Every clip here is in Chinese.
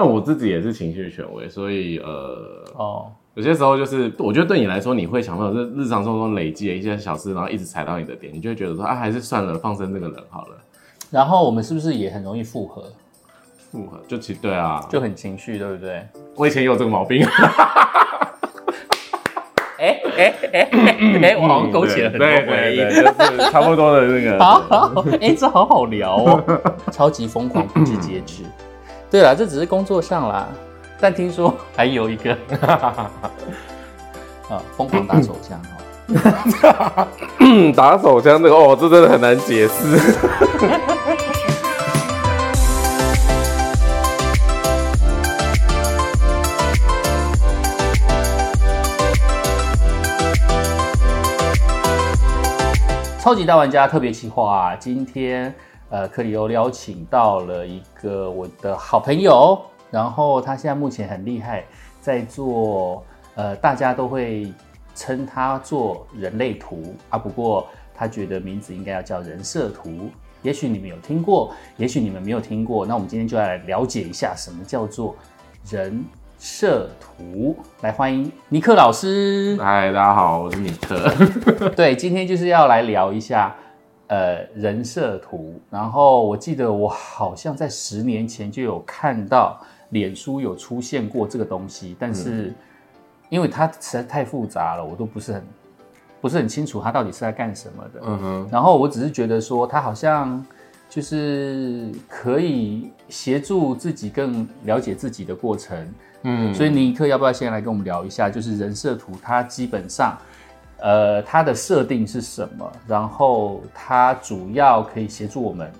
但我自己也是情绪权威，所以呃，哦，有些时候就是我觉得对你来说，你会想到是日常生活中累积的一些小事，然后一直踩到你的点，你就会觉得说啊，还是算了，放生这个人好了。然后我们是不是也很容易复合，复合就其对啊，就很情绪，对不对？我以前也有这个毛病，哎哎哎哎，我好像勾起了很多对回忆。对对，就是差不多的那个。好 好，哎、这好好聊哦，超级疯狂，不知节制。对啦，这只是工作上啦，但听说 还有一个 啊，疯狂打手枪哦。嗯，打手枪这个哦，这真的很难解释。超级大玩家特别企划、啊，今天呃，克里欧邀请到了一个我的好朋友，然后他现在目前很厉害，在做呃，大家都会称他做人类图啊，不过他觉得名字应该要叫人设图。也许你们有听过，也许你们没有听过。那我们今天就来了解一下什么叫做人设图。来，欢迎尼克老师。嗨，大家好，我是尼克。对，今天就是要来聊一下呃人设图。然后我记得我好像在十年前就有看到脸书有出现过这个东西，但是因为它实在太复杂了，我都不是很不是很清楚它到底是在干什么的。嗯哼，然后我只是觉得说，它好像就是可以协助自己更了解自己的过程。嗯，所以尼克要不要先来跟我们聊一下，就是人设图它基本上，呃，它的设定是什么？然后它主要可以协助我们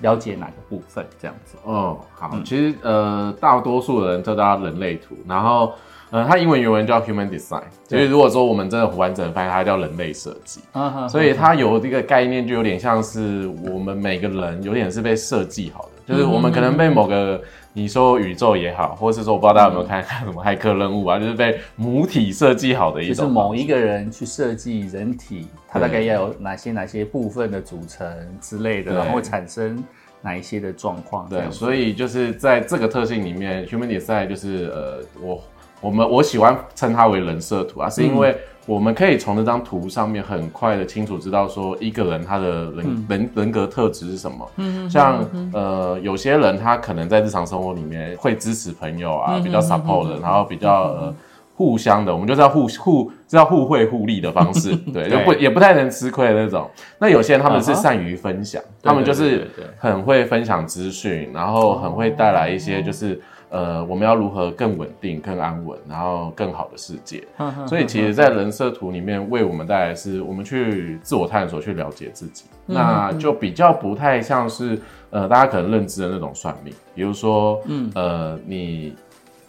了解哪个部分？这样子。哦，好，其实呃，大多数人都叫人类图，然后呃，它英文原文叫 human design，所以如果说我们真的完整翻译，它叫人类设计。嗯哼所以它有这个概念，就有点像是我们每个人有点是被设计好的，就是我们可能被某个你说宇宙也好，或是说我不知道大家有没有看看什么骇客任务啊，就是被母体设计好的一种就是。某一个人去设计人体，它大概要有哪些哪些部分的组成之类的，然后会产生哪一些的状况？对，所以就是在这个特性里面，human design 就是呃，我我们我喜欢称它为人设图啊，是因为我们可以从那张图上面很快的清楚知道说一个人他的人、人人格特质是什么。嗯，像呃有些人他可能在日常生活里面会支持朋友啊，比较 support 的，然后比较呃。互相的，我们就是要互互是要互惠互利的方式，对，就不也不太能吃亏的那种。那有些人他们是善于分享，对他们就是很会分享资讯，然后很会带来一些就是呃，我们要如何更稳定、更安稳，然后更好的世界。所以其实，在人设图里面为我们带来是我们去自我探索、去了解自己，嗯那就比较不太像是呃大家可能认知的那种算命，比如说，嗯呃，你。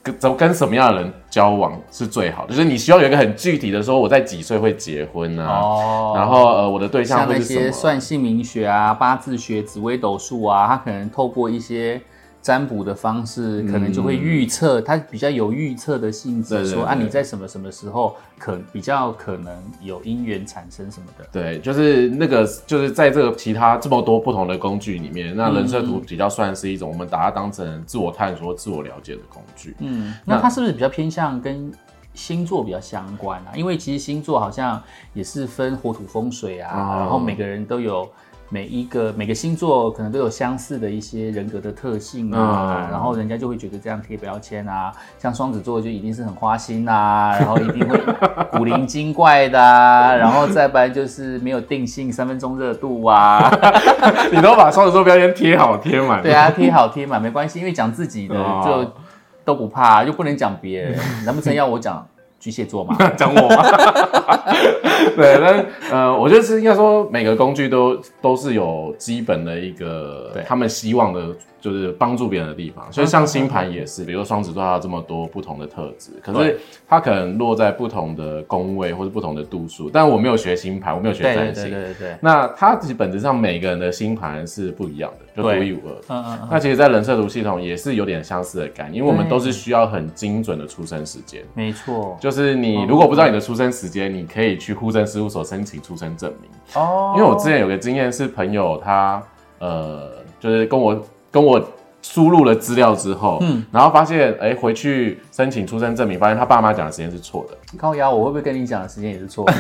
跟怎么跟什么样的人交往是最好的？就是你需要有一个很具体的说，我在几岁会结婚啊，哦然后呃，我的对象会是什么？算姓名学啊、八字学、紫微斗数啊，他可能透过一些占卜的方式，可能就会预测，它比较有预测的性质，说啊你在什么什么时候可比较可能有姻缘产生什么的。对，就是那个，就是在这个其他这么多不同的工具里面，那人设图比较算是一种我们把它当成自我探索、自我了解的工具。嗯，那它是不是比较偏向跟星座比较相关啊？因为其实星座好像也是分火土风水啊，哦然后每个人都有。每一个每个星座可能都有相似的一些人格的特性啊，嗯。然后人家就会觉得这样贴标签啊，像双子座就一定是很花心啊，然后一定会古灵精怪的、啊，然后再不然就是没有定性，三分钟热度啊，你都把双子座标签贴好贴满，对啊，贴好贴满没关系，因为讲自己的哦。就都不怕，又不能讲别人。难不成要我讲巨蟹座吗？讲我吗？对，但呃，我觉得是应该说每个工具都都是有基本的一个对他们希望的，就是帮助别人的地方。所以像星盘也是，比如说双子座它有这么多不同的特质，可是它可能落在不同的宫位或者不同的度数。但我没有学星盘，我没有学占星。对对对对，那它其实本质上每个人的星盘是不一样的，就独一无二。嗯嗯嗯，那其实，在人设图系统也是有点相似的概念，因为我们都是需要很精准的出生时间。没错。就是你如果不知道你的出生时间，你可以去户政事务所申请出生证明。哦因为我之前有个经验是朋友他呃，就是跟我跟我输入了资料之后，嗯，然后发现，哎，回去申请出生证明，发现他爸妈讲的时间是错的。高压，我会不会跟你讲的时间也是错的？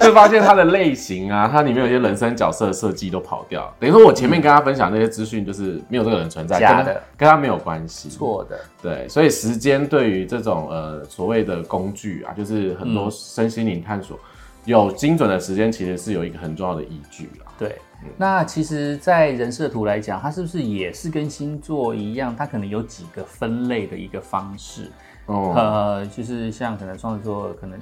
就发现它的类型啊，它里面有些人生角色设计都跑掉。等于说我前面跟他分享那些资讯，就是没有这个人存在，假的，跟他没有关系，错的。对，所以时间对于这种呃所谓的工具啊，就是很多身心灵探索有精准的时间，其实是有一个很重要的依据啦。对。那其实，在人设图来讲，它是不是也是跟星座一样？它可能有几个分类的一个方式，哦，呃，就是像可能双子座可能。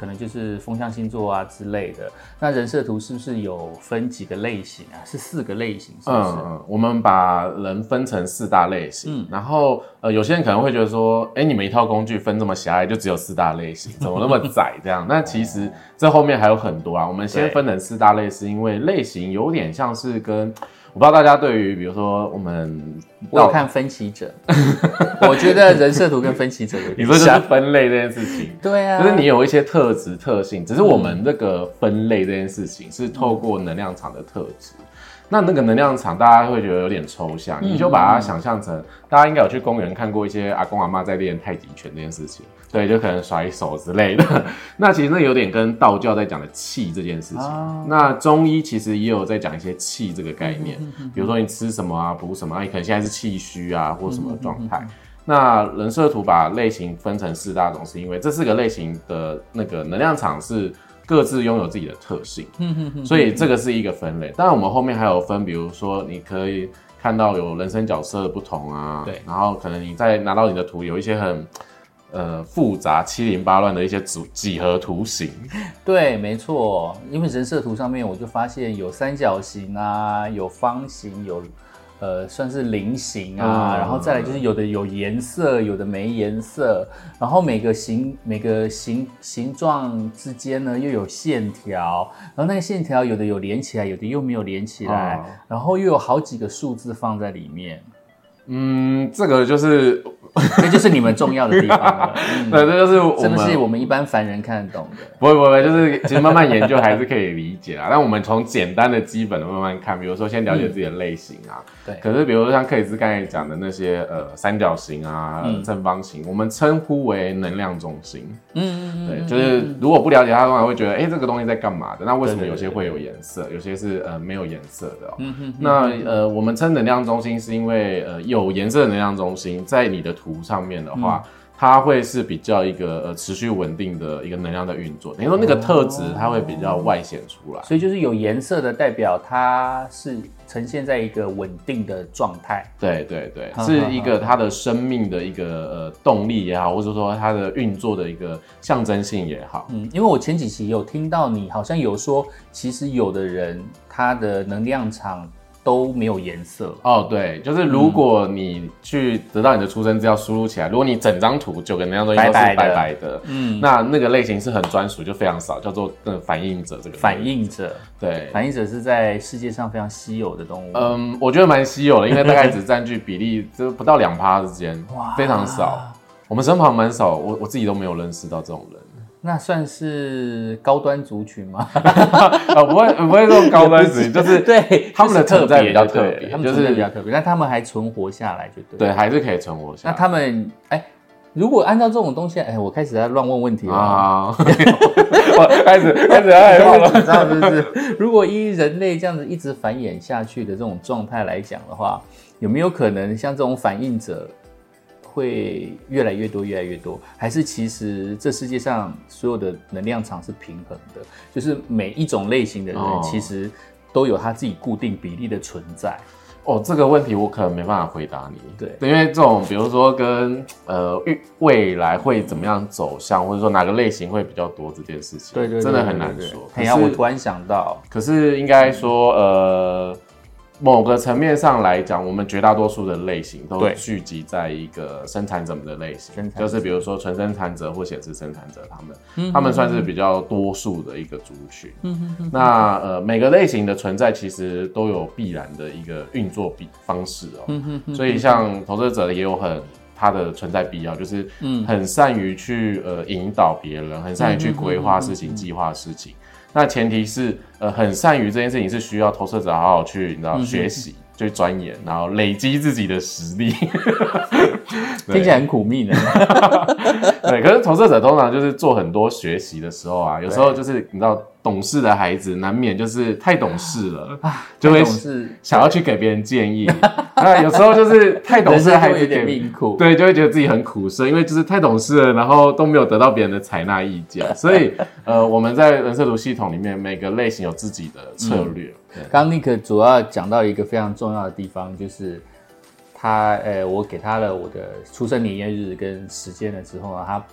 可能就是风象星座啊之类的。那人设图是不是有分几个类型啊？是四个类型，是不是？嗯，我们把人分成四大类型。嗯，然后呃，有些人可能会觉得说，哎，你们一套工具分这么狭隘，就只有四大类型，怎么那么窄这样？那其实这后面还有很多啊。我们先分成四大类，是因为类型有点像是跟。我不知道大家对于，比如说我们，我有看分歧者，我觉得人设图跟分歧者有点你说就是分类这件事情，对啊，就是你有一些特质特性，只是我们这个分类这件事情是透过能量场的特质。那那个能量场，大家会觉得有点抽象，你就把它想象成，大家应该有去公园看过一些阿公阿妈在练太极拳这件事情，对，就可能甩手之类的。那其实那有点跟道教在讲的气这件事情。那中医其实也有在讲一些气这个概念，比如说你吃什么啊，补什么，你可能现在是气虚啊，或什么状态。那人设图把类型分成四大种，是因为这四个类型的那个能量场是。各自拥有自己的特性，所以这个是一个分类。当然，我们后面还有分，比如说你可以看到有人生角色的不同啊，对，然后可能你再拿到你的图，有一些很呃复杂、七零八乱的一些组几何图形。对，没错，因为人设图上面我就发现有三角形啊，有方形，有。呃，算是菱形啊，然后再来就是有的有颜色，有的没颜色，然后每个形每个形形状之间呢又有线条，然后那个线条有的有连起来，有的又没有连起来，然后又有好几个数字放在里面。嗯，这个就是。这就是你们重要的地方了。对，这就是我们，是我们一般凡人看得懂的。不会不会，就是其实慢慢研究还是可以理解啊。但我们从简单的、基本的慢慢看，比如说先了解自己的类型啊。对。可是，比如说像克里斯刚才讲的那些呃三角形啊、正方形，我们称呼为能量中心。嗯嗯嗯。对，就是如果不了解它，的话会觉得，哎，这个东西在干嘛的？那为什么有些会有颜色，有些是呃没有颜色的？嗯哼。那呃，我们称能量中心，是因为呃有颜色的能量中心在你的图上面的话，它会是比较一个呃持续稳定的一个能量的运作。等于说那个特质，它会比较外显出来。所以就是有颜色的代表，它是呈现在一个稳定的状态。对对对，是一个它的生命的一个呃动力也好，或者说它的运作的一个象征性也好。嗯，因为我前几期有听到你好像有说，其实有的人他的能量场。都没有颜色。哦，对，就是如果你去得到你的出生资料输入起来，如果你整张图九个能量中心都是白白的，嗯，那那个类型是很专属，就非常少，叫做呃反应者这个反应者，对，反应者是在世界上非常稀有的动物，嗯，我觉得蛮稀有的，因为大概只占据比例就不到两趴之间，哇，非常少，我们身旁蛮少，我我自己都没有认识到这种人。那算是高端族群吗？啊，不会，不会说高端族群，就是对他们的特在比较特别，他们就是比较特别，但他们还存活下来就对，对，还是可以存活下来。那他们，哎，如果按照这种东西，哎，我开始在乱问问题了啊！我开始开始害怕了，你知道是不是？如果依人类这样子一直繁衍下去的这种状态来讲的话，有没有可能像这种反应者？会越来越多，越来越多，还是其实这世界上所有的能量场是平衡的，就是每一种类型的人其实都有他自己固定比例的存在。哦，这个问题我可能没办法回答你。对，因为这种比如说跟呃预未来会怎么样走向，或者说哪个类型会比较多这件事情，对对，真的很难说。哎呀，我突然想到，可是应该说呃。某个层面上来讲，我们绝大多数的类型都聚集在一个生产者们的类型，就是比如说纯生产者或显示生产者，他们，他们算是比较多数的一个族群。那呃，每个类型的存在其实都有必然的一个运作比方式哦。所以像投资者也有很他的存在必要，就是很善于去呃引导别人，很善于去规划事情、计划事情。那前提是，呃，很善于这件事情是需要投射者好好去，你知道，学习，去钻研，然后累积自己的实力。听起来很苦命的。对，可是投射者通常就是做很多学习的时候啊，有时候就是你知道，懂事的孩子难免就是太懂事了，就会想要去给别人建议。那有时候就是太懂事的孩子有命苦，对，就会觉得自己很苦涩，因为就是太懂事了，然后都没有得到别人的采纳意见。所以，呃，我们在人设图系统里面，每个类型有自己的策略。刚刚尼克主要讲到一个非常重要的地方，就是他，呃，我给他了我的出生年月日跟时间了之后呢，他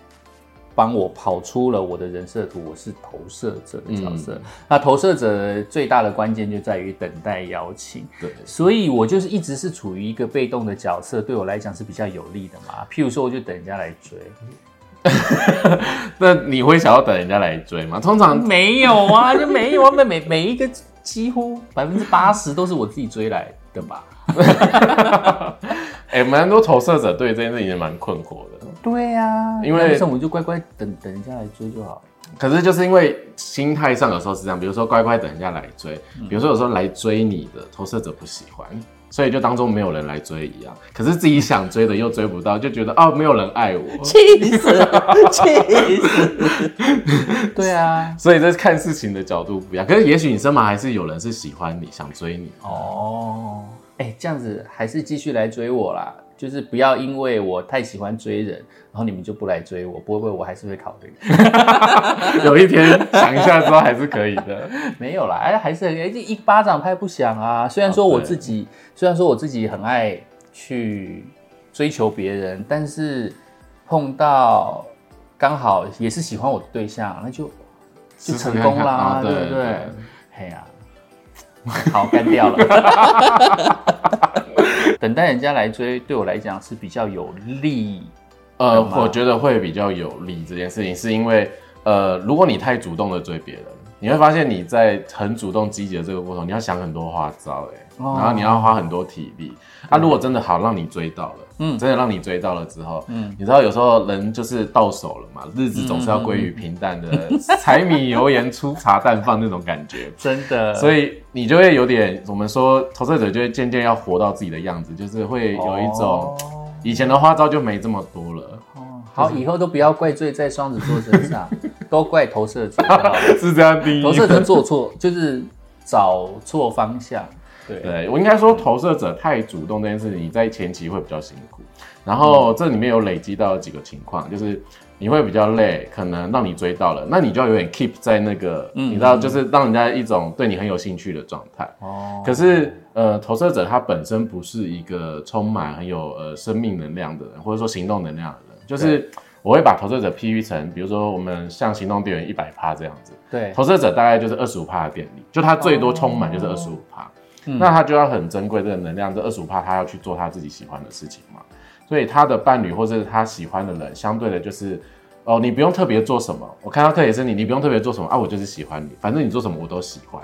帮我跑出了我的人设图，我是投射者的角色。那投射者最大的关键就在于等待邀请，对，所以我就是一直是处于一个被动的角色，对我来讲是比较有利的嘛。譬如说，我就等人家来追。那你会想要等人家来追吗？通常没有啊，就没有啊，每每每一个。几乎百分之八十都是我自己追来的吧？哎，蛮多投射者对这件事情也蛮困惑的。对呀，因为我们就乖乖等等人家来追就好了。可是就是因为心态上有时候是这样，比如说乖乖等人家来追，比如说有时候来追你的投射者不喜欢。所以就当中没有人来追一样，可是自己想追的又追不到，就觉得哦没有人爱我，气死，气死。对啊，所以这看事情的角度不一样。可是也许你身旁还是有人是喜欢你想追你哦。哎，这样子还是继续来追我啦。就是不要因为我太喜欢追人，然后你们就不来追我。不会，我还是会考虑。有一天想一下之后还是可以的。没有啦，哎，还是哎，一巴掌拍不响啊。虽然说我自己，虽然说我自己很爱去追求别人，但是碰到刚好也是喜欢我的对象，那就就成功啦，对不对？哎呀，好干掉了。等待人家来追，对我来讲是比较有利。呃，我觉得会比较有利这件事情，是因为呃，如果你太主动的追别人，你会发现你在很主动积极的这个过程，你要想很多花招，哎，然后你要花很多体力。啊，如果真的好让你追到了，嗯，真的让你追到了之后，嗯，你知道有时候人就是到手了嘛，日子总是要归于平淡的，柴米油盐粗茶淡饭那种感觉，真的，所以你就会有点，我们说投射者就会渐渐要活到自己的样子，就是会有一种以前的花招就没这么多了。哦，好，以后都不要怪罪在双子座身上，都怪投射者，是这样定义，投射者做错就是找错方向。对，我应该说投射者太主动这件事情，你在前期会比较辛苦。然后这里面有累积到几个情况，就是你会比较累，可能让你追到了，那你就要有点 keep 在那个，你知道，就是让人家一种对你很有兴趣的状态。哦。可是呃，投射者他本身不是一个充满很有呃生命能量的人，或者说行动能量的人。就是我会把投射者 PV 成，比如说我们像行动电源一百帕这样子。对。投射者大概就是二十五帕的电力，就他最多充满就是二十五那他就要很珍贵这个能量，这二十五帕他要去做他自己喜欢的事情嘛，所以他的伴侣或者是他喜欢的人，相对的就是，哦，你不用特别做什么，我看到克里斯你，你不用特别做什么啊，我就是喜欢你，反正你做什么我都喜欢。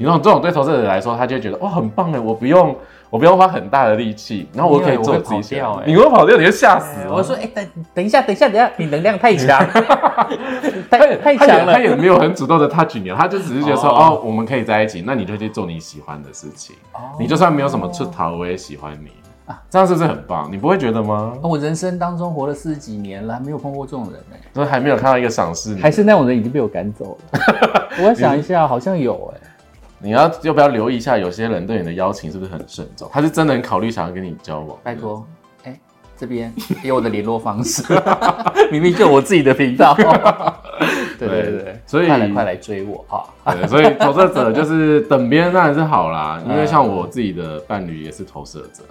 你这种这种对投资者来说，他就觉得哦很棒哎，我不用我不用花很大的力气，然后我可以做自己想。你会跑掉，你就吓死。我说哎等等一下等一下等一下，你能量太强，太太强了。他也没有很主动的 touch 你，他就只是觉得说哦我们可以在一起，那你就去做你喜欢的事情。你就算没有什么出逃，我也喜欢你啊，这样是不是很棒？你不会觉得吗？我人生当中活了四十几年了，还没有碰过这种人呢。都还没有看到一个赏识你，还是那种人已经被我赶走了。我想一下，好像有哎。你要要不要留意一下？有些人对你的邀请是不是很慎重？他是真的很考虑想要跟你交往。拜托，哎，这边给我的联络方式，明明就我自己的频道。对对对，所以快来快来追我哈！对，所以 投射者就是等别人当然是好啦，因为像我自己的伴侣也是投射者。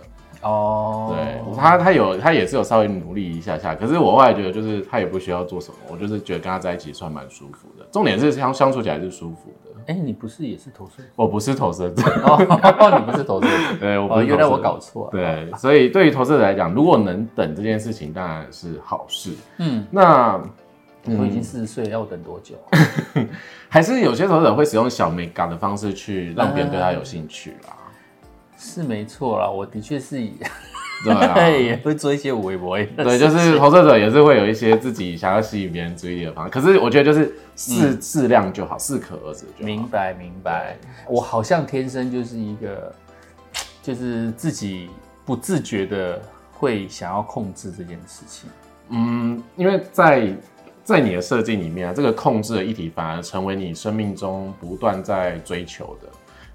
哦，对他他有他也是有稍微努力一下下，可是我后来觉得就是他也不需要做什么，我就是觉得跟他在一起算蛮舒服的。重点是相相处起来是舒服的。哎，你不是也是投射？我不是投射者，哦 你不是投射者。对，我不是。原来我搞错了。对，所以对于投射者来讲，如果能等这件事情，当然是好事。嗯，那我已经四十岁，要等多久？还是有些投资者会使用小美感的方式去让别人对他有兴趣啦。是没错啦，我的确是。对，也会做一些微博。对，就是投射者也是会有一些自己想要吸引别人注意力的方式。可是我觉得就是适适量就好，适可而止就好。明白明白。我好像天生就是一个就是自己不自觉的会想要控制这件事情？嗯，因为在在你的设计里面啊，这个控制的议题反而成为你生命中不断在追求的。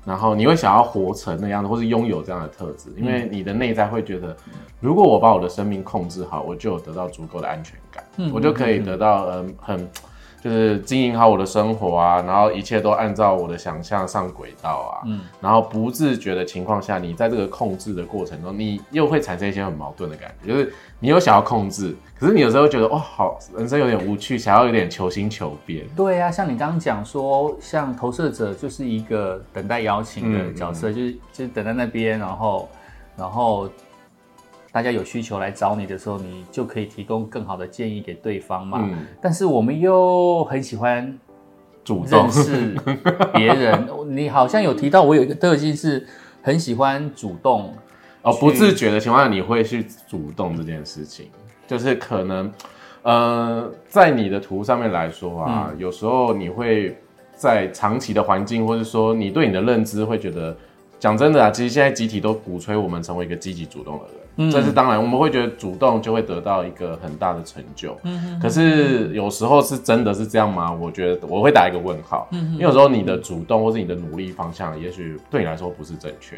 然后你会想要活成那样子，或是拥有这样的特质，因为你的内在会觉得，如果我把我的生命控制好，我就有得到足够的安全感，我就可以得到嗯很。就是经营好我的生活啊，然后一切都按照我的想象上轨道啊，嗯，然后不自觉的情况下，你在这个控制的过程中，你又会产生一些很矛盾的感觉，就是你又想要控制，可是你有时候觉得哇，好，人生有点无趣，想要有点求新求变。对啊，像你刚刚讲说，像投射者就是一个等待邀请的角色，就是就是等在那边，然后然后。大家有需求来找你的时候，你就可以提供更好的建议给对方嘛。嗯。但是我们又很喜欢主动认识别人。你好像有提到，我有一个特性是很喜欢主动。哦，不自觉的情况下，你会去主动这件事情，就是可能，呃，在你的图上面来说啊，有时候你会在长期的环境，或者说你对你的认知会觉得，讲真的啊，其实现在集体都鼓吹我们成为一个积极主动的人。这是当然，我们会觉得主动就会得到一个很大的成就。嗯可是有时候是真的是这样吗？我觉得我会打一个问号。嗯因为有时候你的主动或是你的努力方向，也许对你来说不是正确。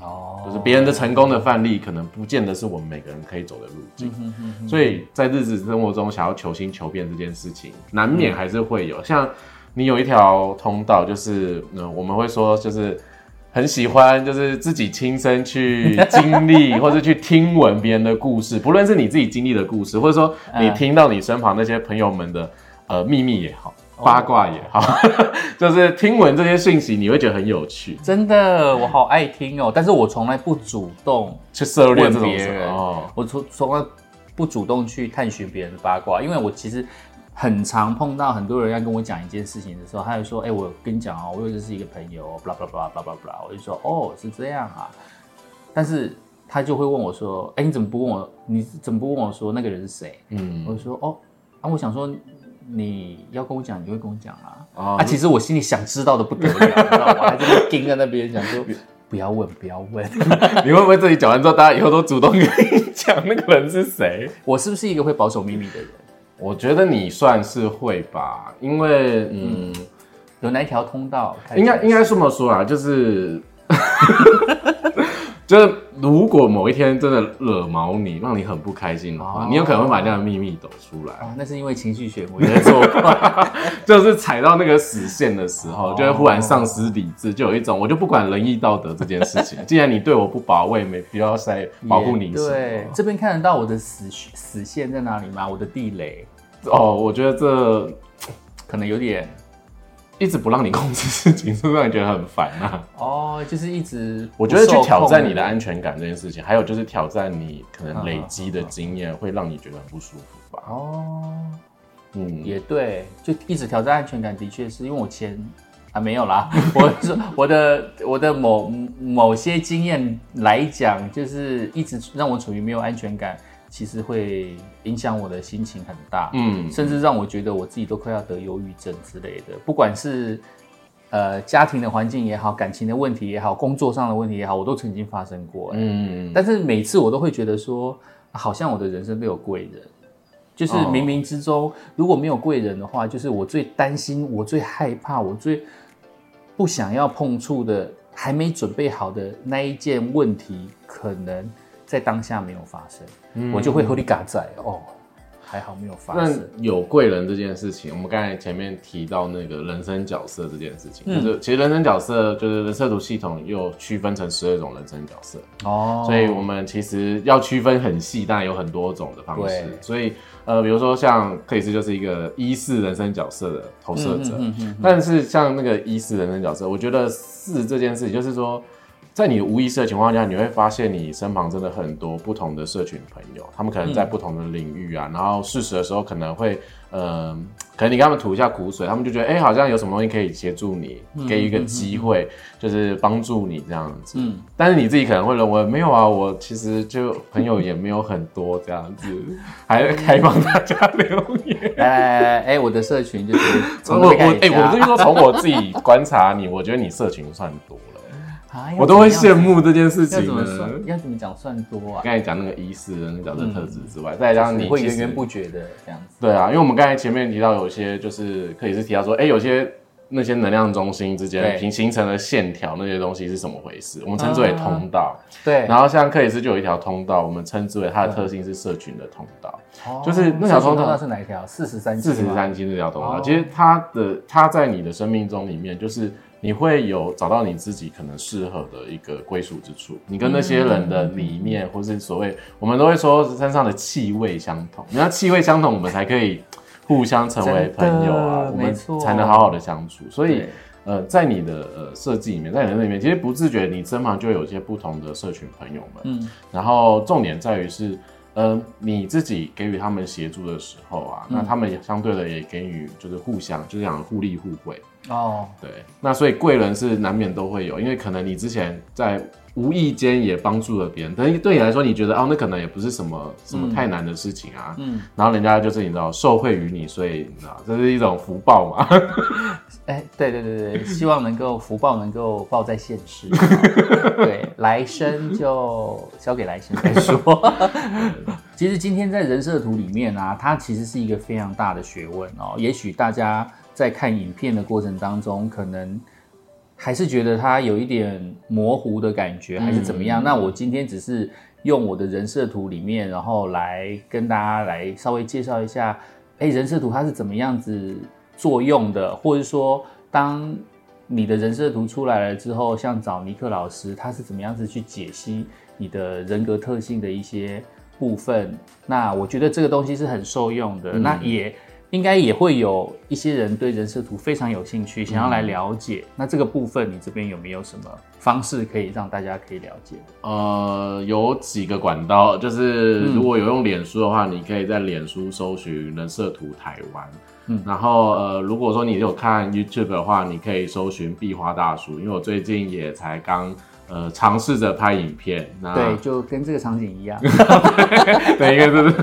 哦。就是别人的成功的范例，可能不见得是我们每个人可以走的路径。嗯所以在日子生活中，想要求新求变这件事情，难免还是会有。像你有一条通道，就是嗯，我们会说就是。很喜欢，就是自己亲身去经历，或者去听闻别人的故事，不论是你自己经历的故事，或者说你听到你身旁那些朋友们的呃秘密也好，八卦也好，就是听闻这些讯息，你会觉得很有趣。真的，我好爱听哦，但是我从来不主动去涉猎别人，我从从来不主动去探寻别人的八卦，因为我其实。很常碰到很多人要跟我讲一件事情的时候，他就说：“哎，我跟你讲哦，我有认识一个朋友，巴拉巴拉巴拉巴拉巴拉。”我就说：“哦，是这样啊。”但是他就会问我说：“哎，你怎么不问我？你怎么不问我说那个人是谁？”嗯，我就说：“哦，啊，我想说你要跟我讲，你会跟我讲啊。”啊，其实我心里想知道的不得了，知道吗？还在盯在那边想说：“ 不要问，不要问。”你会不会自己讲完之后，大家以后都主动跟你讲那个人是谁？我是不是一个会保守秘密的人？我觉得你算是会吧，因为嗯，有哪一条通道？应该应该这么说啊，就是。就是如果某一天真的惹毛你，让你很不开心的话，你有可能会把这样的秘密抖出来。那是因为情绪学我在做，就是踩到那个死线的时候，就会忽然丧失理智，就有一种我就不管仁义道德这件事情，既然你对我不保卫，没必要再保护你。对，这边看得到我的死死线在哪里吗？我的地雷？哦，我觉得这可能有点。一直不让你控制事情，是不是让你觉得很烦啊？哦，就是一直，我觉得去挑战你的安全感这件事情，还有就是挑战你可能累积的经验，会让你觉得很不舒服吧？哦，嗯，也对，就一直挑战安全感，的确是因为我前啊没有啦，我是我的我的某某些经验来讲，就是一直让我处于没有安全感。其实会影响我的心情很大，嗯，甚至让我觉得我自己都快要得忧郁症之类的。不管是呃家庭的环境也好，感情的问题也好，工作上的问题也好，我都曾经发生过，嗯。但是每次我都会觉得说，好像我的人生都有贵人，就是冥冥之中如果没有贵人的话，就是我最担心、我最害怕、我最不想要碰触的，还没准备好的那一件问题，可能。在当下没有发生，我就会和你嘎在哦，还好没有发生。那有贵人这件事情，我们刚才前面提到那个人生角色这件事情，就是其实人生角色就是人设图系统又区分成十二种人生角色哦，所以我们其实要区分很细，但有很多种的方式。所以呃，比如说像克里斯就是一个一四人生角色的投射者，但是像那个一四人生角色，我觉得四这件事情就是说。在你无意识的情况下，你会发现你身旁真的很多不同的社群朋友，他们可能在不同的领域啊，然后适时的时候可能会，嗯，可能你跟他们吐一下苦水，他们就觉得，哎，好像有什么东西可以协助你，给一个机会，就是帮助你这样子。嗯，但是你自己可能会认为，没有啊，我其实就朋友也没有很多这样子，还开放大家留言。哎哎，我的社群就是 我我哎，我是说从我自己观察你，我觉得你社群算多。啊我都会羡。慕这件事要情怎么。要怎么讲算多啊？刚才讲那个医师的那个角色特质之外，再加上你其实会源源不绝的这样子。对啊，因为我们刚才前面提到有些就是克里斯提到说，哎、有些那些能量中心之间对形形成了线条，那些东西是怎么回事？我们称之为通道。对，然后像克里斯就有一条通道，我们称之为它的特性是社群的通道，哦就是那条通道是哪一条？四十三，四十三期那条通道。哦其实它的它在你的生命中里面，就是你会有找到你自己可能适合的一个归属之处，你跟那些人的理念，或是所谓我们都会说身上的气味相同，你要气味相同，我们才可以互相成为朋友啊，我们才能好好的相处。所以。呃，在你的呃设计里面，在你的里面，其实不自觉，你身旁就有一些不同的社群朋友们。嗯，然后重点在于是，呃，你自己给予他们协助的时候啊，那他们也相对的也给予就是互相，就是讲互利互惠。哦，对，那所以贵人是难免都会有，因为可能你之前在无意间也帮助了别人，但是对你来说，你觉得哦，那可能也不是什么什么太难的事情啊。嗯，然后人家就是你知道受惠于你，所以你知道这是一种福报嘛。哎，对对对对，希望能够福报能够报在现世，对，来生就交给来生再说。其实今天在人设图里面啊，它其实是一个非常大的学问哦。也许大家在看影片的过程当中，可能还是觉得它有一点模糊的感觉，还是怎么样？那我今天只是用我的人设图里面，然后来跟大家来稍微介绍一下，哎，人设图它是怎么样子作用的，或者说当你的人设图出来了之后，像找尼克老师，他是怎么样子去解析你的人格特性的一些部分？那我觉得这个东西是很受用的。那也应该也会有一些人对人设图非常有兴趣，想要来了解。那这个部分你这边有没有什么方式可以让大家可以了解？呃，有几个管道，就是嗯如果有用脸书的话，你可以在脸书搜寻人设图台湾。嗯然后呃，如果说你有看 YouTube 的话，你可以搜寻壁花大叔，因为我最近也才刚呃尝试着拍影片。那对，就跟这个场景一样。对，因为这是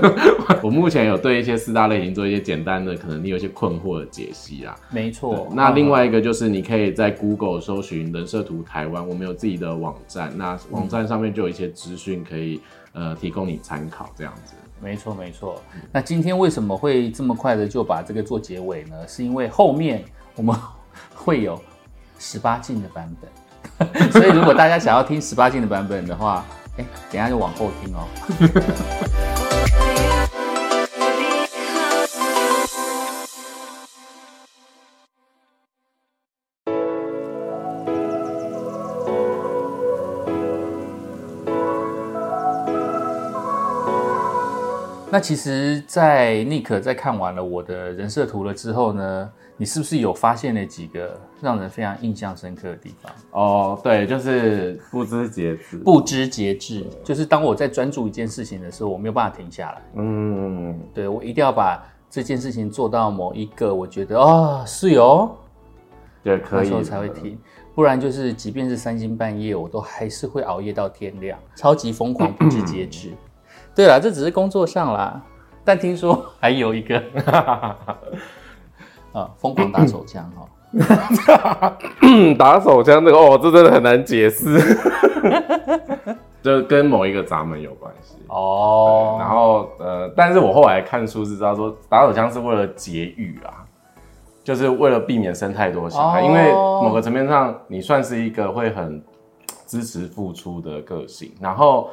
我目前有对一些四大类型做一些简单的，可能你有一些困惑的解析啊。没错。那另外，外一个就是你可以在 Google 搜寻人设图台湾，我们有自己的网站，那网站上面就有一些资讯可以呃提供你参考，这样子。没错，没错。那今天为什么会这么快的就把这个做结尾呢？是因为后面我们 会有十八禁的版本，所以如果大家想要听十八禁的版本的话，哎，等下就往后听哦。那其实，在 Nick 在看完了我的人设图了之后呢，你是不是有发现了几个让人非常印象深刻的地方？哦，对，就是不知节制。不知节制，就是当我在专注一件事情的时候，我没有办法停下来。嗯，对我一定要把这件事情做到某一个，我觉得哦是哦，对，可以那时候才会停。不然就是，即便是三更半夜，我都还是会熬夜到天亮，超级疯狂，不知节制。对啦，这只是工作上啦，但听说 还有一个 啊，疯狂打手枪哈、嗯 打手枪这个哦，这真的很难解释，就跟某一个闸门有关系。哦，然后呃，但是我后来看书是知道说，打手枪是为了节育啊，就是为了避免生太多小孩，哦。因为某个层面上，你算是一个会很支持付出的个性，然后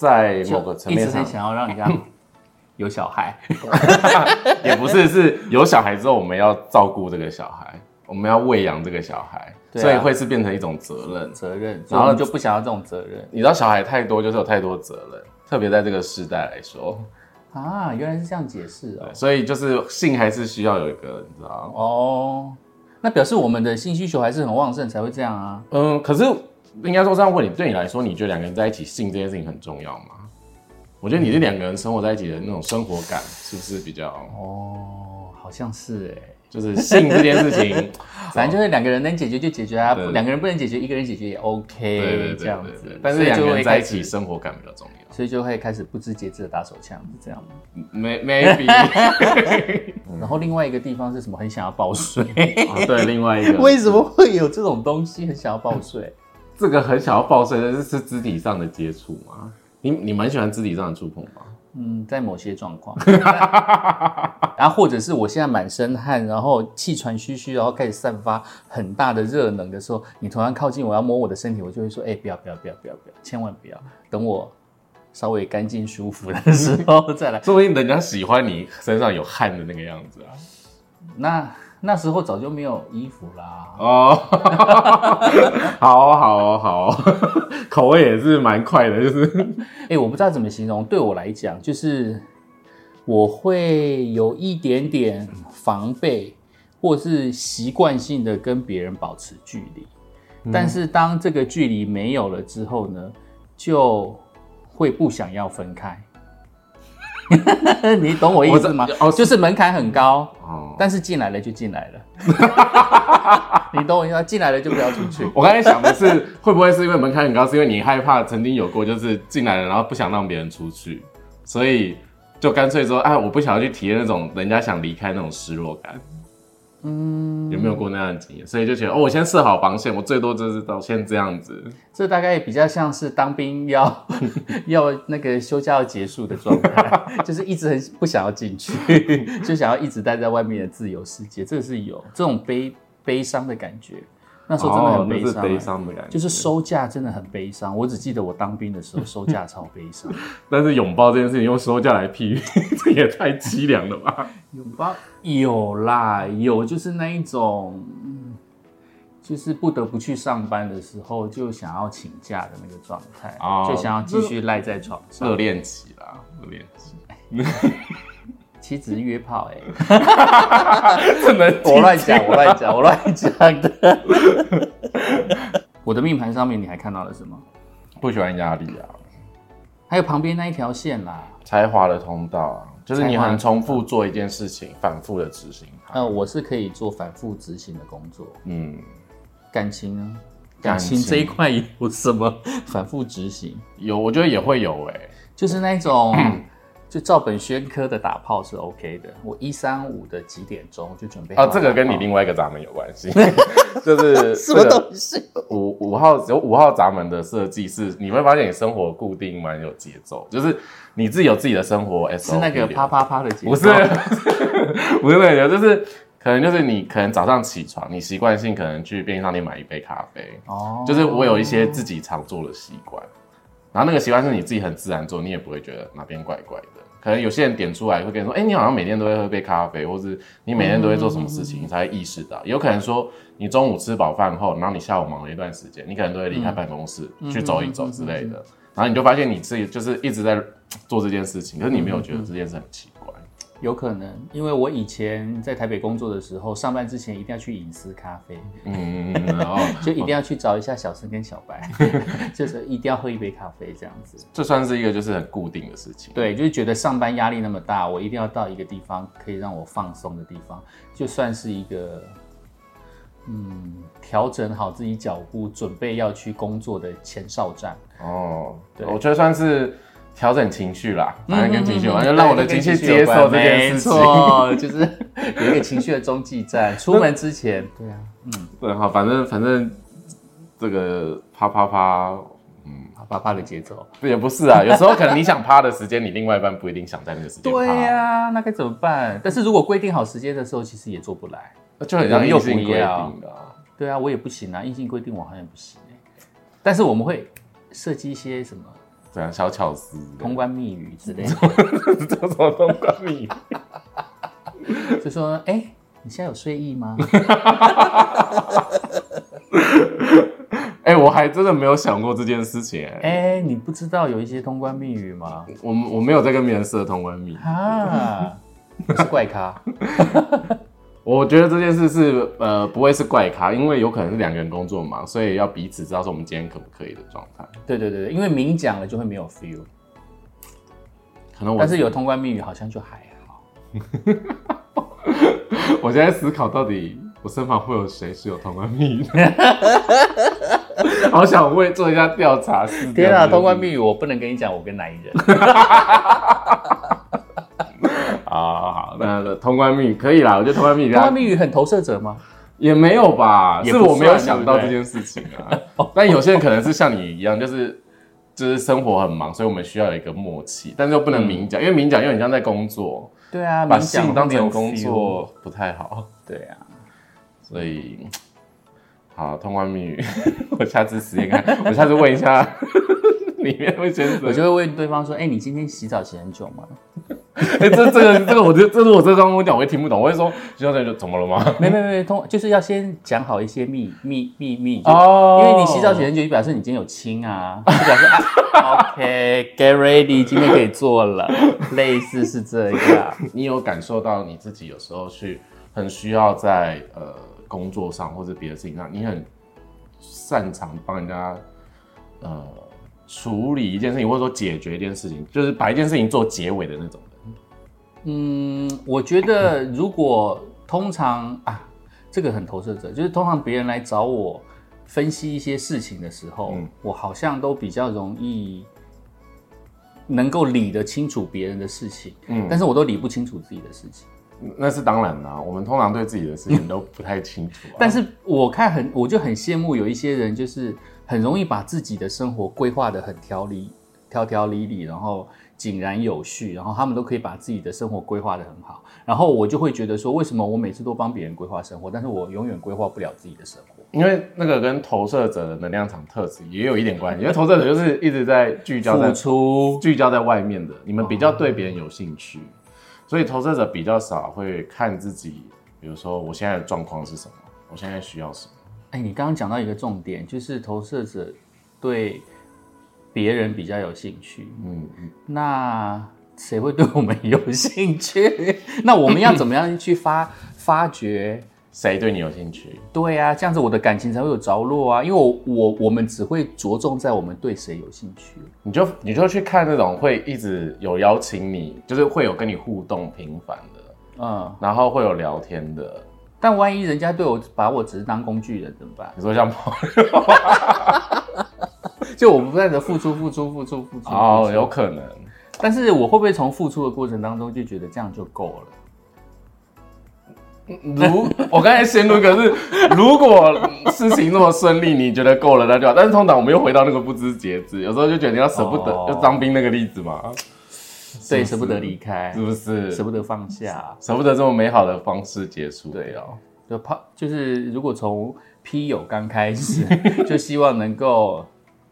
在某个层面上想要让人家 有小孩，也不是是有小孩之后，我们要照顾这个小孩，我们要喂养这个小孩，对啊所以会是变成一种责任。责任，然后然后就不想要这种责任你知道，小孩太多就是有太多责任，特别在这个时代来说，啊，原来是这样解释哦。所以就是性还是需要有一个，你知道。哦，那表示我们的性需求还是很旺盛才会这样啊。嗯，可是应该说这样问你，对你来说，你觉得两个人在一起性这件事情很重要吗？我觉得你这两个人生活在一起的那种生活感，是不是比较哦，好像是哎，就是性这件事情？反正就是两个人能解决就解决啊，对两个人不能解决，一个人解决也 OK，对对对这样子。但是两个人在一起，生活感比较重要。所以就会开始不知节制的打手枪，是这样 Maybe 然后另外一个地方是什么？很想要报税，哦对，另外一个为什么会有这种东西？很想要报税？这个很想要报税的是是肢体上的接触吗？你你蛮喜欢肢体上的触碰吗？嗯，在某些状况，然后或者是我现在满身汗，然后气喘吁吁，然后开始散发很大的热能的时候，你突然靠近我要摸我的身体，我就会说，哎、不要不要不要不要不要，千万不要，等我稍微干净舒服的时候再来。说不定人家喜欢你身上有汗的那个样子啊。那那时候早就没有衣服啦。哦，好 好好，口味也是蛮快的，就是 哎、我不知道怎么形容，对我来讲，就是我会有一点点防备，或是习惯性的跟别人保持距离。但是当这个距离没有了之后呢，就会不想要分开。你懂我意思吗哦就是门槛很高，哦。但是进来了就进来了。你懂我意思吗？进来了就不要出去。我刚才想的是，会不会是因为门槛很高，是因为你害怕曾经有过，就是进来了，然后不想让别人出去，所以就干脆说，哎，我不想要去体验那种人家想离开那种失落感。嗯，有没有过那样的经验？所以就觉得，哦，我先设好防线，我最多就是到先这样子。这大概比较像是当兵要 要那个休假要结束的状态，就是一直很不想要进去，就想要一直待在外面的自由世界。这个是有这种悲悲伤的感觉，那时候真的很悲伤、悲伤的感觉。就是收假真的很悲伤。我只记得我当兵的时候收假超悲伤，但是拥抱这件事情用收假来譬喻，这也太凄凉了吧？拥抱有啦，有就是那一种。嗯就是不得不去上班的时候，就想要请假的那个状态，哦就想要继续赖在床上。热恋期啦，热恋期，其实只是约炮哎、这么我乱讲，我乱讲，我乱讲的。我的命盘上面你还看到了什么？不喜欢压力啊，还有旁边那一条线啦。才华的通道啊，就是你很重复做一件事情，反复的执行它。呃，我是可以做反复执行的工作。嗯，感情呢？感情这一块有什么反复执行？有，我觉得也会有哎、就是那种，就照本宣科的打炮是 OK 的。我一三五的几点钟就准备好哦，这个跟你另外一个闸门有关系，就是 什么这个东西？五五号有五号闸门的设计是，你会发现你生活固定蛮有节奏，就是你自己有自己的生活 SOP 是那个啪啪啪的节奏？不是，不是那个，就是可能就是你可能早上起床，你习惯性可能去便利商店买一杯咖啡，哦，就是我有一些自己常做的习惯，然后那个习惯是你自己很自然做，你也不会觉得哪边怪怪的。可能有些人点出来会跟你说，哎、你好像每天都会喝杯咖啡，或是你每天都会做什么事情，你才会意识到。有可能说你中午吃饱饭后，然后你下午忙了一段时间，你可能都会离开办公室、去走一走之类的，然后你就发现你自己就是一直在做这件事情，可是你没有觉得这件事很奇怪。有可能，因为我以前在台北工作的时候，上班之前一定要去隐私咖啡，嗯，就一定要去找一下小生跟小白，就是一定要喝一杯咖啡这样子。这算是一个就是很固定的事情。对，就是觉得上班压力那么大，我一定要到一个地方可以让我放松的地方，就算是一个嗯调整好自己脚步，准备要去工作的前哨站。哦，对我觉得算是调整情绪啦，反正跟情绪有关，嗯就让我的情绪接受这件事情。没错，就是有一个情绪的中继站。出门之前，对啊，嗯对，好，反正反正这个啪啪啪，啪啪啪的节奏。也不是啊，有时候可能你想趴的时间，你另外一半不一定想在那个时间趴，对呀、那该怎么办？但是如果规定好时间的时候，其实也做不来。那就很像硬性规定又不要的啊。对啊，我也不行啊，硬性规定我好像不行欸但是我们会设计一些什么这样小巧思，通关密语之类的，这什么通关密语？就说：“哎、你现在有睡意吗？哎、我还真的没有想过这件事情、哎、哎、你不知道有一些通关密语吗？我我没有在跟别人设通关密语。啊，你是怪咖。我觉得这件事是呃不会是怪咖，因为有可能是两个人工作嘛，所以要彼此知道说我们今天可不可以的状态。对对对，对因为明讲了就会没有 feel，可能我但是有通关密语好像就还好。我现在思考到底我身旁会有谁是有通关密语的，好想为做一下调查。天啊，通关语密语我不能跟你讲，我跟哪一人？好好，那通关密语可以啦，我觉得通关密语通关密语很投射者吗？也没有吧，是我没有想到这件事情啊。但有些人可能是像你一样，就是就是生活很忙，所以我们需要有一个默契，但是又不能明讲，因为明讲又很像在工作，对啊，把冥想性当成工作不太好，对啊，所以好通关密语，我下次实验看，我下次问一下 里面会先生，我就会问对方说：“哎、你今天洗澡洗很久吗 哎、这这个这个，我觉得这是我这刚跟我讲，我也听不懂，我会说徐小姐就怎么了吗？？”没 没没，通就是要先讲好一些秘秘秘密，哦因为你洗澡洗很久，就表示你今天有亲啊，就表示啊，OK，get、ready，今天可以做了，类似是这样。你有感受到你自己有时候去很需要在呃工作上或者别的事情上，你很擅长帮人家呃处理一件事情，或者说解决一件事情，就是把一件事情做结尾的那种人。嗯，我觉得如果通常啊，这个很投射者，就是通常别人来找我分析一些事情的时候，嗯我好像都比较容易能够理得清楚别人的事情，嗯但是我都理不清楚自己的事情。那是当然啦、我们通常对自己的事情都不太清楚、啊。但是我看很，我就很羡慕有一些人，就是很容易把自己的生活规划的很条理、条条理理，然后井然有序，然后他们都可以把自己的生活规划的很好。然后我就会觉得说，为什么我每次都帮别人规划生活，但是我永远规划不了自己的生活？因为那个跟投射者的能量场特质也有一点关系，因为投射者就是一直在聚焦在付出，聚焦在外面的，你们比较对别人有兴趣，所以投射者比较少会看自己，比如说我现在的状况是什么，我现在需要什么。哎，你刚刚讲到一个重点，就是投射者对别人比较有兴趣。嗯，那谁会对我们有兴趣？那我们要怎么样去发发掘？谁对你有兴趣？对啊，这样子我的感情才会有着落啊。因为我我我们只会着重在我们对谁有兴趣。你就你就去看那种会一直有邀请你，就是会有跟你互动频繁的，嗯，然后会有聊天的。但万一人家对我把我只是当工具人怎么办？你说像朋友 就我不断的付出付出付出付出。哦，有可能。但是我会不会从付出的过程当中就觉得这样就够了？如 我刚才陷入一个是，如果事情那么顺利，你觉得够了那就好。但是通常我们又回到那个不知节制，有时候就觉得你要舍不得，哦就当兵那个例子嘛，对，是舍不得离开是，不是？舍不得放下。舍不得这么美好的方式结束对哦。就怕就是如果从 P 友刚开始，就希望能够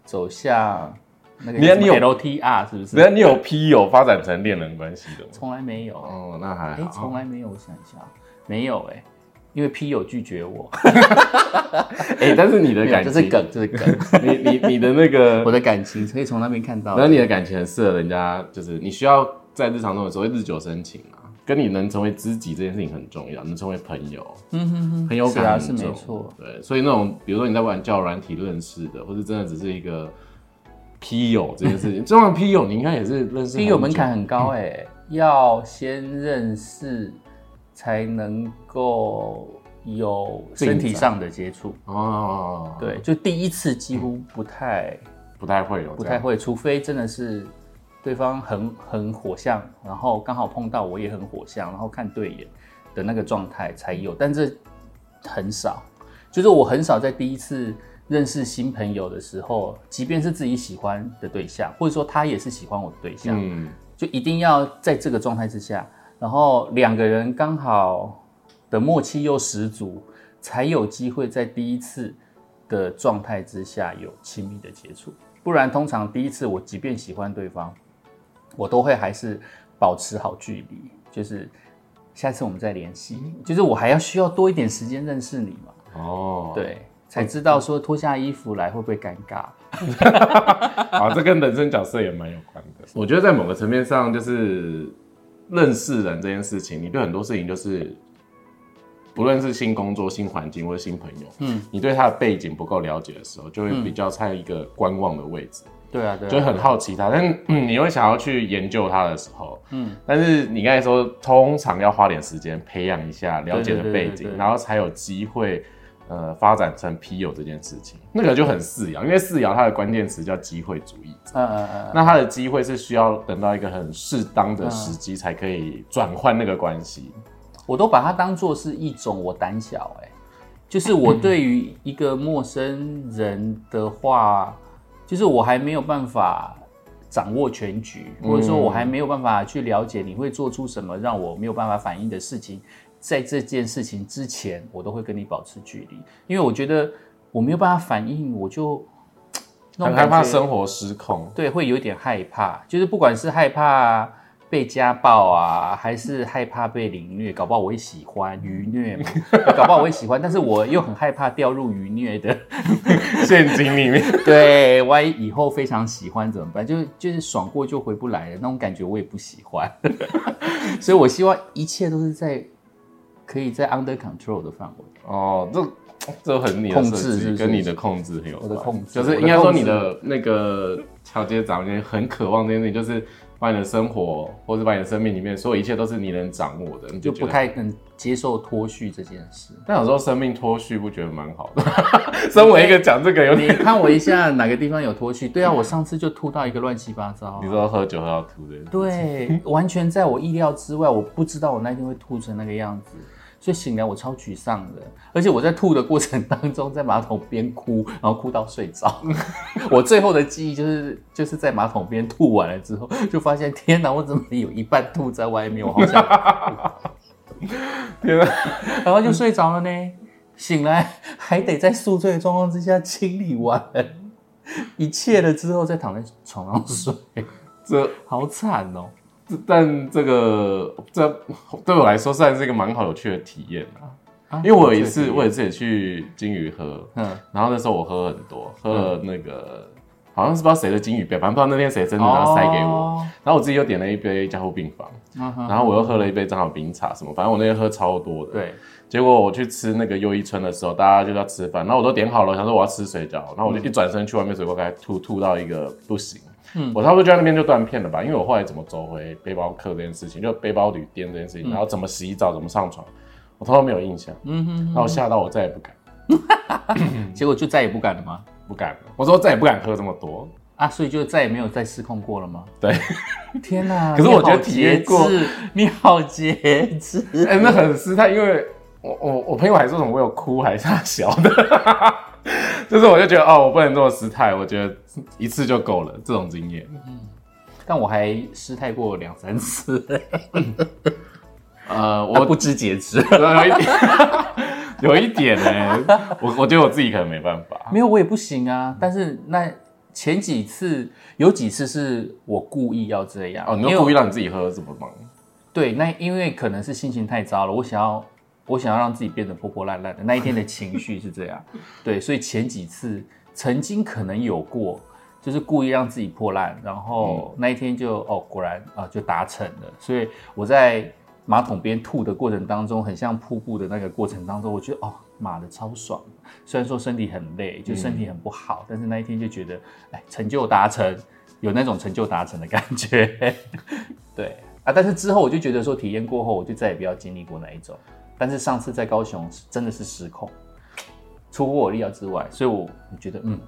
走向那个你你有 LTR 是不是？你有 P 友发展成恋人关系的吗？从来没有。哦，那还哎，好。从来没有，我想一下，没有哎、因为 P 友拒绝我，哎，但是你的感情，这是梗，这是梗，你你你的那个 我，的感情可以从那边看到然。后你的感情很适合人家，就是你需要在日常中的时候日久生情啊，跟你能成为知己这件事情很重要，能成为朋友。嗯哼哼，很有是啊，是没错。对，所以那种比如说你在玩交友软体认识的，或者真的只是一个 P 友这件事情，这种 P 友你应该也是认识 P 友门槛很高哎、要先认识才能够有身体上的接触。哦，，对，就第一次几乎不太不太会有，不太。会，除非真的是对方很很火象，然后刚好碰到我也很火象，然后看对眼的那个状态才有，但这很少。就是我很少在第一次认识新朋友的时候，即便是自己喜欢的对象，或者说他也是喜欢我的对象，嗯，就一定要在这个状态之下，然后两个人刚好的默契又十足，才有机会在第一次的状态之下有亲密的接触。不然，通常第一次我即便喜欢对方，我都会还是保持好距离，就是下次我们再联系，就是我还要需要多一点时间认识你嘛，哦，，对，才知道说脱下衣服来会不会尴尬。啊，这跟人生角色也蛮有关的。我觉得在某个层面上，就是认识人这件事情，你对很多事情就是，不论是新工作、新环境或者新朋友，嗯，你对他的背景不够了解的时候，就会比较在一个观望的位置。对啊，对啊，就很好奇他，但是、嗯、你会想要去研究他的时候，嗯，但是你刚才说，通常要花点时间培养一下了解的背景，对对对对对。然后才有机会，呃，发展成 P 友这件事情，那个就很四爻，因为四爻它的关键词叫机会主义者，嗯嗯嗯，那它的机会是需要等到一个很适当的时机才可以转换那个关系。我都把它当做是一种我胆小哎、就是我 对于一个陌生人的话，就是我还没有办法掌握全局，或者说我还没有办法去了解你会做出什么让我没有办法反应的事情，在这件事情之前，我都会跟你保持距离，因为我觉得我没有办法反应，我就 很害怕生活失控。对，会有一点害怕，就是不管是害怕被家暴啊，还是害怕被凌虐，搞不好我也喜欢愚虐嘛，搞不好我也喜欢，但是我又很害怕掉入愚虐的，陷阱里面，对，万一以后非常喜欢怎么办？就是就是爽过就回不来了，那种感觉我也不喜欢，所以我希望一切都是在可以在 under control 的范围。哦，这这很你的控制是是跟你的控制很有关。我的控制就是应该说你的那个乔街长，你很渴望这件事情，就是把你的生活或者把你的生命里面所有一切都是你能掌握的，你就。不太能接受脱序这件事。但有时候生命脱序不觉得蛮好的。身为一个讲这个有点你，看我一下哪个地方有脱序？对啊，我上次就吐到一个乱七八糟啊、你说喝酒喝到吐的，对，完全在我意料之外，我不知道我那天会吐成那个样子，所以醒来我超沮丧的，而且我在吐的过程当中，在马桶边哭，然后哭到睡着。我最后的记忆就是就是在马桶边吐完了之后，就发现天哪，我怎么有一半吐在外面，我好想吐，天啊！然后就睡着了呢。醒来还得在宿醉的状况之下清理完一切了之后，再躺在床上睡，这好惨哦。这但这个这对我来说算是一个蛮好有趣的体验啊。啊因为我有一次，这个我有一次也去金鱼喝，嗯。然后那时候我喝很多，喝了那个、好像是不知道谁的金鱼杯，反正不知道那天谁真的，然后塞给我，哦然后我自己又点了一杯加护病房，嗯然后我又喝了一杯正好冰茶什么，反正我那天喝超多的。，对，结果我去吃那个又一村的时候，大家就要吃饭，然后我都点好了，想说我要吃水饺，然后我就一转身去外面水果开吐，吐到一个不行。嗯我差不多就在那边就断片了吧，因为我后来怎么走回背包客这件事情，就背包旅店这件事情，然后怎么洗澡，怎么上床，我通通没有印象。嗯哼然后我吓到我再也不敢，结果就再也不敢了吗？不敢了。我说再也不敢喝这么多。啊，所以就再也没有再失控过了吗？对，天哪！可是我觉得体验过你好节制。哎、那很失态，因为我我我朋友还说什么我有哭还是他小的，就是我就觉得哦，我不能这么失态，我觉得一次就够了这种经验。但我还失态过两三次，呃，我我不知节制。有一点，有一点呢、我我觉得我自己可能没办法。没有，我也不行啊。但是那前几次有几次是我故意要这样，哦，你因为又故意让你自己喝怎么忙？对，那因为可能是心情太糟了，我想要我想要让自己变得破破烂烂的，那一天的情绪是这样。对，所以前几次曾经可能有过，就是故意让自己破烂，然后那一天就哦果然啊、就达成了。所以我在马桶边吐的过程当中，很像瀑布的那个过程当中，我觉得哦妈的超爽。虽然说身体很累，就身体很不好，但是那一天就觉得哎成就达成，有那种成就达成的感觉。对啊，但是之后我就觉得说，体验过后，我就再也不要经历过那一种。但是上次在高雄是真的是失控，出乎我意料之外，所以我我觉得嗯，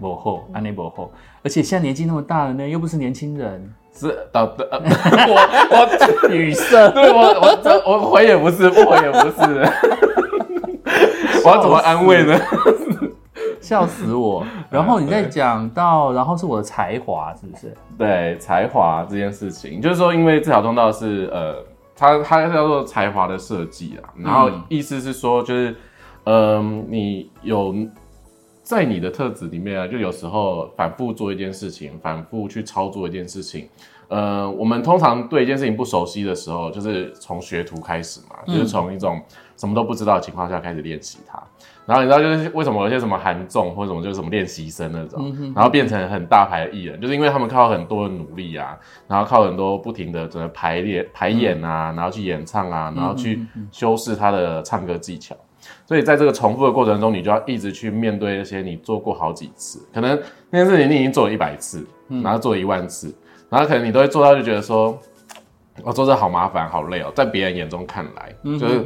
不后安内不后，而且现在年纪那么大了呢，又不是年轻人，是导的，呃 我我语塞。对我我这我回也不是，不回也不是，我要怎么安慰呢？笑死我！然后你再讲到，然后是我的才华，是不是？对才华这件事情，就是说，因为这条通道是呃，它它叫做才华的设计啊，然后嗯意思是说，就是嗯、你有在你的特质里面啊，就有时候反复做一件事情，反复去操作一件事情。呃，我们通常对一件事情不熟悉的时候，就是从学徒开始嘛，就是从一种什么都不知道的情况下开始练习它。然后你知道，就是为什么有些什么韩综或者什么就是什么练习生那种，然后变成很大牌的艺人，就是因为他们靠很多的努力啊，然后靠很多不停的怎么排练、排演啊，然后去演唱啊，然后去修饰他的唱歌技巧。所以在这个重复的过程中，你就要一直去面对那些你做过好几次，可能那件事情你已经做了一百次，然后做了一万次，然后可能你都会做到就觉得说，我 做这好麻烦、好累哦，在别人眼中看来，就是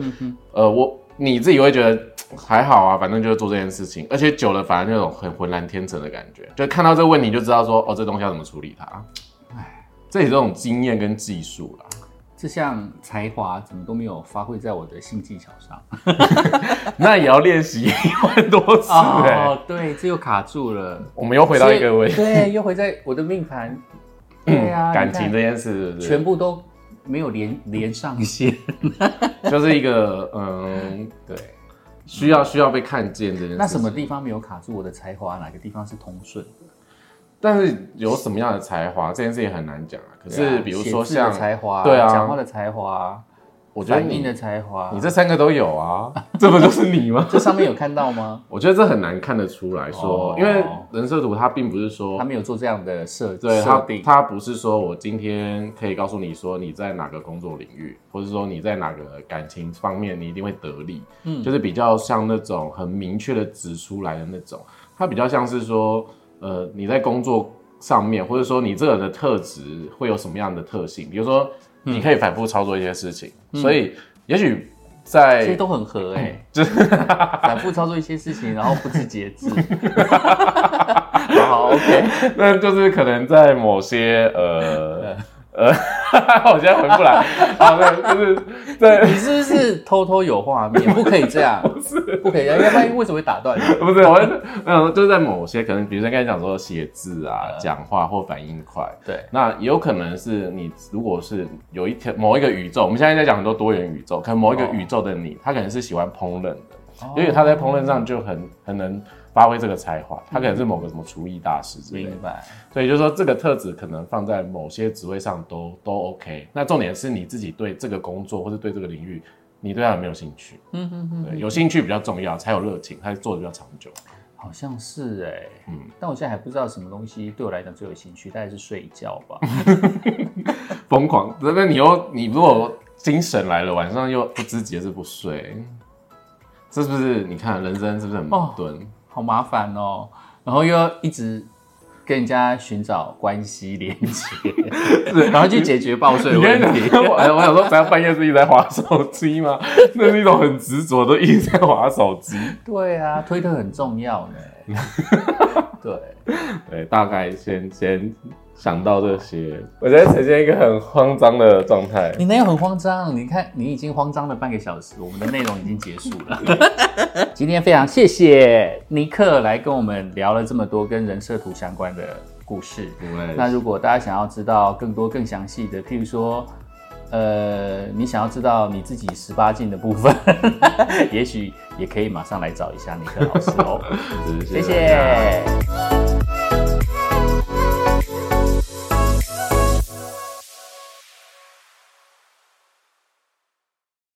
呃，我你自己会觉得还好啊，反正就是做这件事情，而且久了反而那种很浑然天成的感觉，就看到这个问题你就知道说，哦，这东西要怎么处理它。哎，这也是这种经验跟技术啦。这项才华怎么都没有发挥在我的性技巧上？那也要练习一万多次 哎、哦，对，这又卡住了。我们又回到一个问题，对，又回在我的命盘。对啊，感情这件事，是不是全部都没有连连上线。就是一个嗯，对，需要需要被看见这件事。那什么？地方没有卡住我的才华？哪个地方是通顺的？但是有什么样的才华，这件事也很难讲啊。可是比如说像才华，对啊讲话的才华，我觉得你的才华，你这三个都有啊，这不就是你吗？这上面有看到吗？我觉得这很难看得出来说，哦。因为人设图它并不是说他没有做这样的设对他设定，他不是说我今天可以告诉你说你在哪个工作领域，或者说你在哪个感情方面你一定会得利，嗯。就是比较像那种很明确的指出来的那种，它比较像是说，呃，你在工作上面，或者说你这个人的特质会有什么样的特性，比如说嗯。你可以反复操作一些事情，所以也许这些在都很合哎、嗯就是。反复操作一些事情，然后不知节制。好 好，OK，那就是可能在某些呃呃，我现在回不来，好，对，就是对你是不是偷偷有画面？不可以这样，不是，不可以这样，要不然为什么会打断你？不是，我会没有，就是在某些可能，比如说刚才讲说写字啊、讲话或反应快，对，那有可能是你如果是有一天某一个宇宙，我们现在在讲很多多元宇宙，可能某一个宇宙的你，他可能是喜欢烹饪的，因为他在烹饪上就很很能发挥这个才华，他可能是某个什么厨艺大师之类的明。白。所以就是说，这个特质可能放在某些职位上都都 OK。那重点是你自己对这个工作或者对这个领域，你对它有没有兴趣？嗯嗯嗯，对，有兴趣比较重要，才有热情，才做的比较长久。好像是哎、嗯但我现在还不知道什么东西对我来讲最有兴趣，大概是睡觉吧。疯狂，那你又你如果精神来了，晚上又不知节制不睡，这是不是你看人生是不是很矛盾？好麻烦哦，然后又要一直跟人家寻找关系连接，然后去解决报税问题。讲，我我想说，咱半夜是一直在划手机吗？那是一种很执着，都一直在划手机。对啊，推特很重要呢。对，对，大概先先想到这些，我觉得呈现一个很慌张的状态。你哪有很慌张？你看，你已经慌张了半个小时，我们的内容已经结束了。今天非常谢谢尼克来跟我们聊了这么多跟人设图相关的故事。那如果大家想要知道更多更详细的，譬如说，呃，你想要知道你自己十八禁的部分，也许也可以马上来找一下尼克老师哦。是 谢谢。